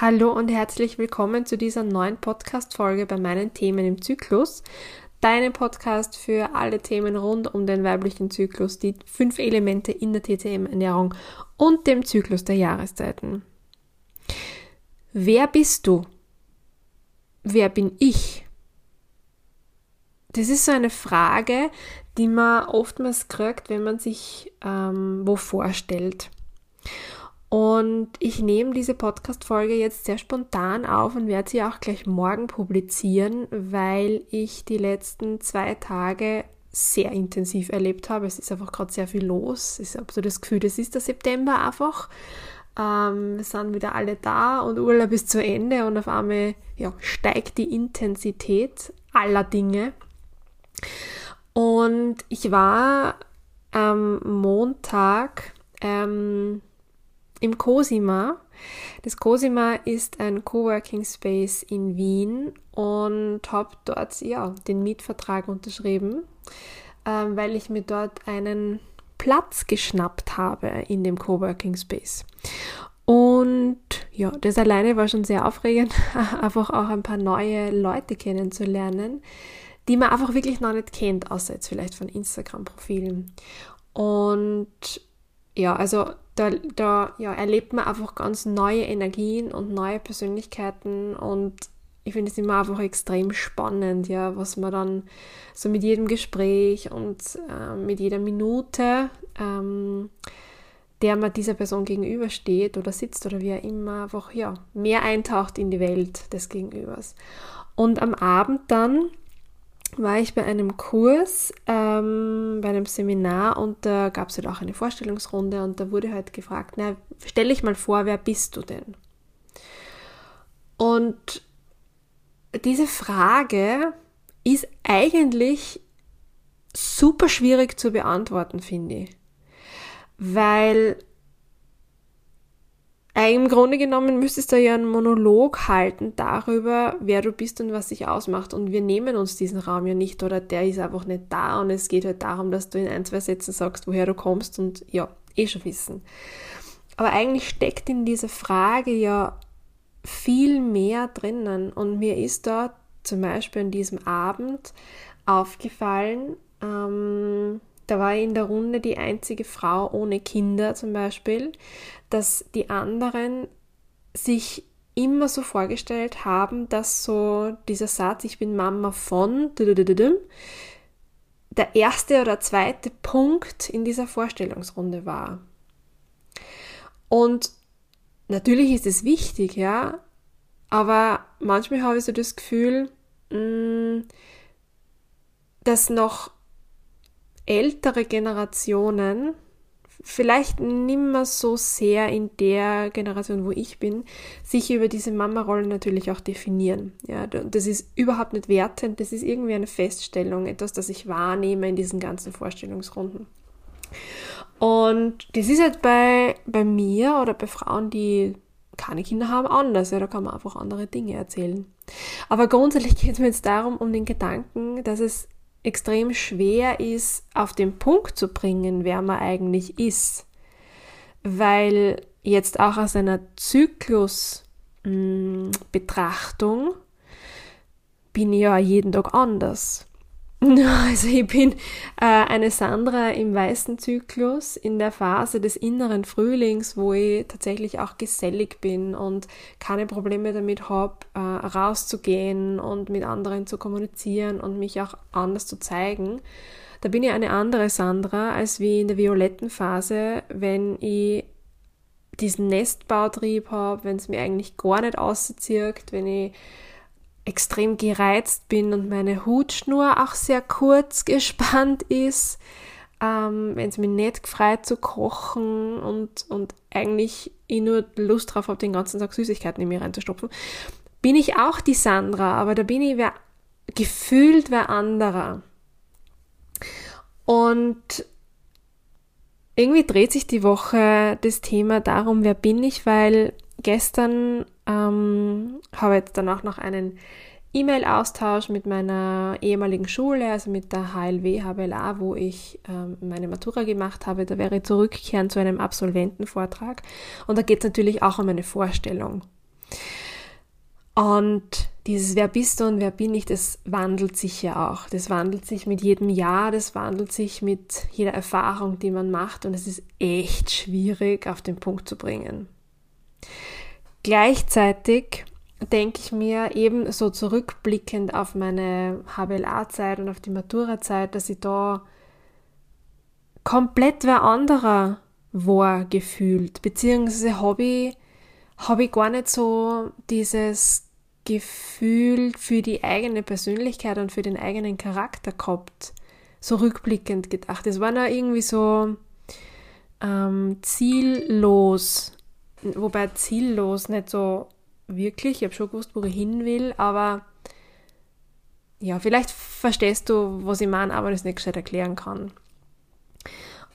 Hallo und herzlich willkommen zu dieser neuen Podcast-Folge bei meinen Themen im Zyklus. Deinem Podcast für alle Themen rund um den weiblichen Zyklus, die fünf Elemente in der TCM-Ernährung und dem Zyklus der Jahreszeiten. Wer bist du? Wer bin ich? Das ist so eine Frage, die man oftmals kriegt, wenn man sich ähm, wo vorstellt. Und ich nehme diese Podcast-Folge jetzt sehr spontan auf und werde sie auch gleich morgen publizieren, weil ich die letzten zwei Tage sehr intensiv erlebt habe. Es ist einfach gerade sehr viel los. Ich habe so das Gefühl, das ist der September einfach. Ähm, wir sind wieder alle da und Urlaub ist zu Ende und auf einmal ja, steigt die Intensität aller Dinge. Und ich war am Montag ähm, im Cosima. Das Cosima ist ein Coworking Space in Wien und habe dort ja den Mietvertrag unterschrieben, ähm, weil ich mir dort einen Platz geschnappt habe in dem Coworking Space. Und ja, das alleine war schon sehr aufregend, einfach auch ein paar neue Leute kennenzulernen, die man einfach wirklich noch nicht kennt, außer jetzt vielleicht von Instagram-Profilen. Und ja, also da, da ja, erlebt man einfach ganz neue Energien und neue Persönlichkeiten und ich finde es immer einfach extrem spannend, ja, was man dann so mit jedem Gespräch und äh, mit jeder Minute, ähm, der man dieser Person gegenübersteht oder sitzt oder wie er immer, einfach ja, mehr eintaucht in die Welt des Gegenübers. Und am Abend dann war ich bei einem Kurs, ähm, bei einem Seminar und da gab es halt auch eine Vorstellungsrunde und da wurde halt gefragt, na, stell dich mal vor, wer bist du denn? Und diese Frage ist eigentlich super schwierig zu beantworten, finde ich. Weil im Grunde genommen müsstest du ja einen Monolog halten darüber, wer du bist und was dich ausmacht. Und wir nehmen uns diesen Raum ja nicht oder der ist einfach nicht da und es geht halt darum, dass du in ein, zwei Sätzen sagst, woher du kommst und ja, eh schon wissen. Aber eigentlich steckt in dieser Frage ja viel mehr drinnen und mir ist da zum Beispiel an diesem Abend aufgefallen, ähm, da war ich in der Runde die einzige Frau ohne Kinder zum Beispiel, dass die anderen sich immer so vorgestellt haben, dass so dieser Satz, ich bin Mama von, der erste oder zweite Punkt in dieser Vorstellungsrunde war. Und natürlich ist es wichtig, ja, aber manchmal habe ich so das Gefühl, mm, dass noch ältere Generationen, vielleicht nimmer so sehr in der Generation, wo ich bin, sich über diese Mama-Rolle natürlich auch definieren. Ja, das ist überhaupt nicht wertend, das ist irgendwie eine Feststellung, etwas, das ich wahrnehme in diesen ganzen Vorstellungsrunden. Und das ist halt bei, bei mir oder bei Frauen, die keine Kinder haben, anders. Ja, da kann man einfach andere Dinge erzählen. Aber grundsätzlich geht es mir jetzt darum, um den Gedanken, dass es extrem schwer ist, auf den Punkt zu bringen, wer man eigentlich ist. Weil jetzt auch aus einer Zyklusbetrachtung bin ich ja jeden Tag anders. Also ich bin äh, eine Sandra im weißen Zyklus in der Phase des inneren Frühlings, wo ich tatsächlich auch gesellig bin und keine Probleme damit habe, äh, rauszugehen und mit anderen zu kommunizieren und mich auch anders zu zeigen. Da bin ich eine andere Sandra als wie in der violetten Phase, wenn ich diesen Nestbautrieb habe, wenn es mir eigentlich gar nicht auszieht, wenn ich extrem gereizt bin und meine Hutschnur auch sehr kurz gespannt ist, ähm, wenn es mir nicht gefreut zu kochen und, und eigentlich ich nur Lust drauf habe, den ganzen Tag Süßigkeiten in mir reinzustopfen, bin ich auch die Sandra, aber da bin ich wer, gefühlt wer anderer. Und irgendwie dreht sich die Woche das Thema darum, wer bin ich, weil gestern ähm, habe jetzt danach noch einen E-Mail-Austausch mit meiner ehemaligen Schule, also mit der HLW HBLA, wo ich ähm, meine Matura gemacht habe. Da wäre ich zurückkehren zu einem Absolventenvortrag. Und da geht es natürlich auch um eine Vorstellung. Und dieses Wer bist du und wer bin ich, das wandelt sich ja auch. Das wandelt sich mit jedem Jahr, das wandelt sich mit jeder Erfahrung, die man macht und es ist echt schwierig auf den Punkt zu bringen. Gleichzeitig denke ich mir eben so zurückblickend auf meine HBLA-Zeit und auf die Matura-Zeit, dass ich da komplett wer anderer war gefühlt, beziehungsweise habe ich, hab ich gar nicht so dieses Gefühl für die eigene Persönlichkeit und für den eigenen Charakter gehabt. So rückblickend gedacht. Es war noch irgendwie so ähm, ziellos. Wobei ziellos nicht so wirklich. Ich habe schon gewusst, wo ich hin will, aber ja, vielleicht verstehst du, was ich meine, aber das nicht gescheit erklären kann.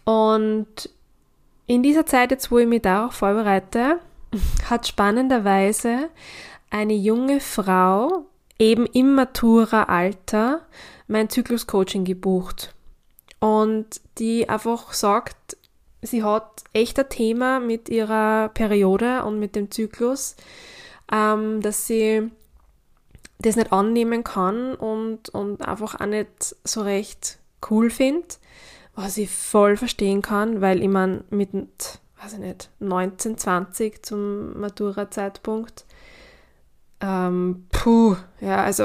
Und in dieser Zeit, jetzt wo ich mich darauf vorbereite, hat spannenderweise eine junge Frau, eben im Matura-Alter, mein Zyklus-Coaching gebucht. Und die einfach sagt, sie hat echt ein Thema mit ihrer Periode und mit dem Zyklus, ähm, dass sie das nicht annehmen kann und, und einfach auch nicht so recht cool findet, was ich voll verstehen kann, weil ich meine, mit, weiß ich nicht, 19, 20 zum Matura-Zeitpunkt ähm, puh, ja, also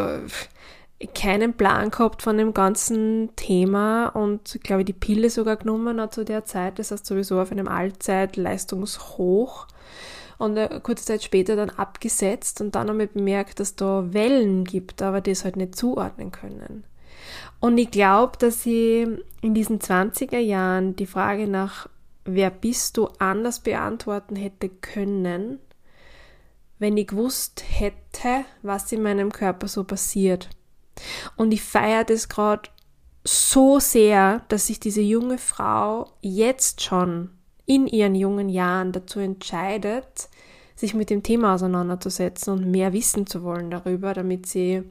keinen Plan gehabt von dem ganzen Thema und glaube die Pille sogar genommen hat zu der Zeit. Das heißt sowieso auf einem Allzeitleistungshoch und kurze Zeit später dann abgesetzt und dann wir bemerkt, dass da Wellen gibt, aber das halt nicht zuordnen können. Und ich glaube, dass ich in diesen 20er Jahren die Frage nach wer bist du anders beantworten hätte können, wenn ich gewusst hätte, was in meinem Körper so passiert. Und ich feiere das gerade so sehr, dass sich diese junge Frau jetzt schon in ihren jungen Jahren dazu entscheidet, sich mit dem Thema auseinanderzusetzen und mehr wissen zu wollen darüber, damit sie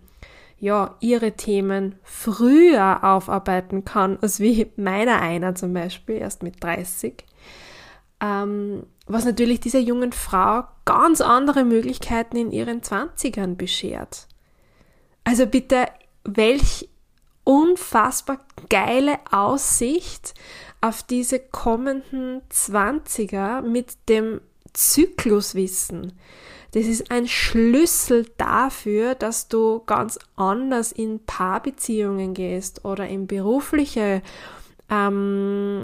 ja ihre Themen früher aufarbeiten kann, als wie meiner einer zum Beispiel, erst mit 30. Ähm, was natürlich dieser jungen Frau ganz andere Möglichkeiten in ihren Zwanzigern beschert. Also bitte, welch unfassbar geile Aussicht auf diese kommenden Zwanziger mit dem Zykluswissen. Das ist ein Schlüssel dafür, dass du ganz anders in Paarbeziehungen gehst oder in berufliche ähm,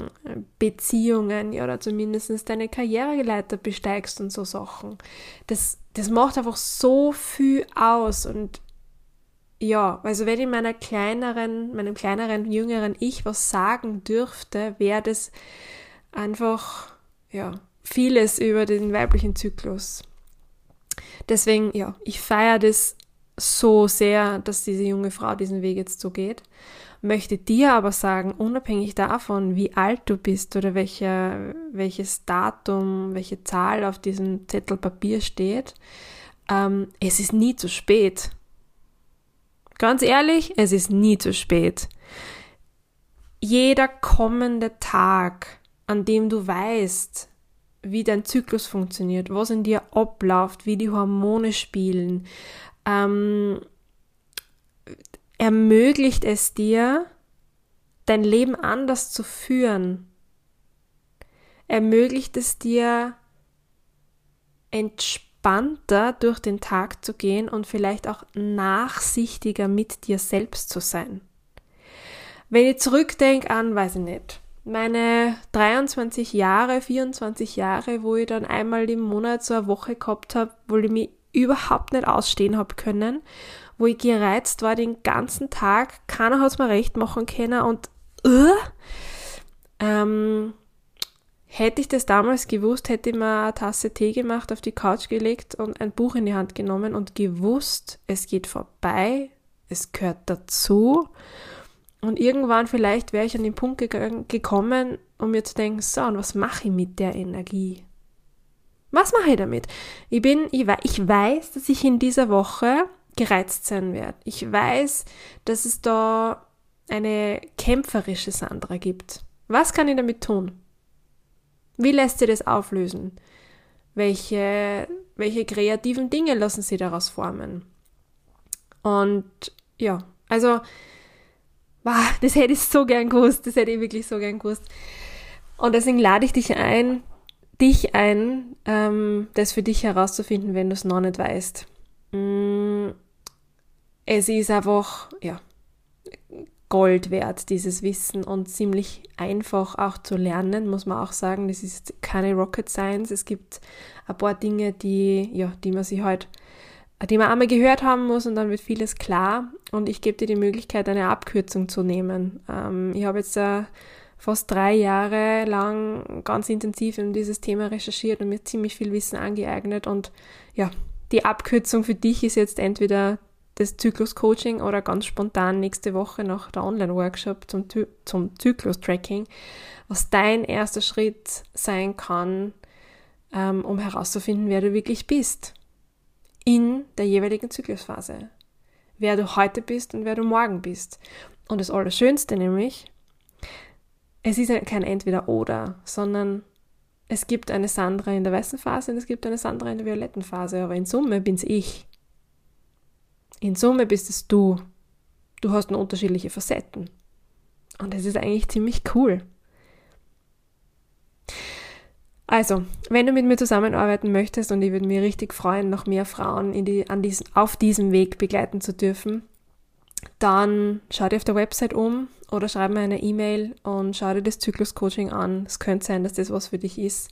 Beziehungen oder zumindest deine Karriereleiter besteigst und so Sachen. Das, das macht einfach so viel aus und ja, also wenn ich meiner kleineren, meinem kleineren, jüngeren Ich was sagen dürfte, wäre das einfach, ja, vieles über den weiblichen Zyklus. Deswegen, ja, ich feiere das so sehr, dass diese junge Frau diesen Weg jetzt so geht möchte dir aber sagen, unabhängig davon, wie alt du bist oder welche, welches Datum, welche Zahl auf diesem Zettel Papier steht, ähm, es ist nie zu spät. Ganz ehrlich, es ist nie zu spät. Jeder kommende Tag, an dem du weißt, wie dein Zyklus funktioniert, was in dir abläuft, wie die Hormone spielen, ähm, ermöglicht es dir, dein Leben anders zu führen. Ermöglicht es dir, entspannter durch den Tag zu gehen und vielleicht auch nachsichtiger mit dir selbst zu sein. Wenn ich zurückdenke an, weiß ich nicht, meine 23 Jahre, 24 Jahre, wo ich dann einmal im Monat so eine Woche gehabt habe, wo ich mich überhaupt nicht ausstehen habe können wo ich gereizt war den ganzen Tag. Keiner hat es mir recht machen können und uh, ähm, hätte ich das damals gewusst, hätte ich mir eine Tasse Tee gemacht, auf die Couch gelegt und ein Buch in die Hand genommen und gewusst, es geht vorbei, es gehört dazu. Und irgendwann vielleicht wäre ich an den Punkt gegangen, gekommen, um mir zu denken, so, und was mache ich mit der Energie? Was mache ich damit? Ich bin, ich, ich weiß, dass ich in dieser Woche gereizt sein werde. Ich weiß, dass es da eine kämpferische Sandra gibt. Was kann ich damit tun? Wie lässt sie das auflösen? Welche, welche kreativen Dinge lassen sie daraus formen? Und ja, also, wow, das hätte ich so gern gewusst, das hätte ich wirklich so gern gewusst. Und deswegen lade ich dich ein, dich ein, ähm, das für dich herauszufinden, wenn du es noch nicht weißt. Mm, es ist einfach, ja, Gold wert, dieses Wissen und ziemlich einfach auch zu lernen, muss man auch sagen. Das ist keine Rocket Science. Es gibt ein paar Dinge, die, ja, die man sich halt, die man einmal gehört haben muss und dann wird vieles klar. Und ich gebe dir die Möglichkeit, eine Abkürzung zu nehmen. Ähm, ich habe jetzt äh, fast drei Jahre lang ganz intensiv in dieses Thema recherchiert und mir ziemlich viel Wissen angeeignet. Und ja, die Abkürzung für dich ist jetzt entweder das Zyklus-Coaching oder ganz spontan nächste Woche noch der Online-Workshop zum, zum Zyklus-Tracking, was dein erster Schritt sein kann, ähm, um herauszufinden, wer du wirklich bist in der jeweiligen Zyklusphase. Wer du heute bist und wer du morgen bist. Und das Allerschönste nämlich, es ist kein Entweder-Oder, sondern es gibt eine Sandra in der weißen Phase und es gibt eine Sandra in der violetten Phase, aber in Summe bin's ich. In Summe bist es du. Du hast nur unterschiedliche Facetten. Und das ist eigentlich ziemlich cool. Also, wenn du mit mir zusammenarbeiten möchtest und ich würde mich richtig freuen, noch mehr Frauen die, an diesen, auf diesem Weg begleiten zu dürfen, dann schau dir auf der Website um oder schreib mir eine E-Mail und schau dir das Zyklus-Coaching an. Es könnte sein, dass das was für dich ist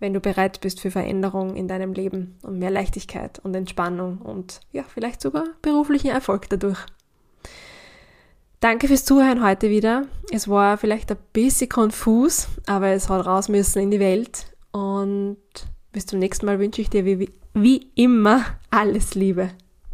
wenn du bereit bist für Veränderung in deinem Leben und mehr Leichtigkeit und Entspannung und ja, vielleicht sogar beruflichen Erfolg dadurch. Danke fürs Zuhören heute wieder. Es war vielleicht ein bisschen konfus, aber es hat raus müssen in die Welt und bis zum nächsten Mal wünsche ich dir wie, wie immer alles Liebe.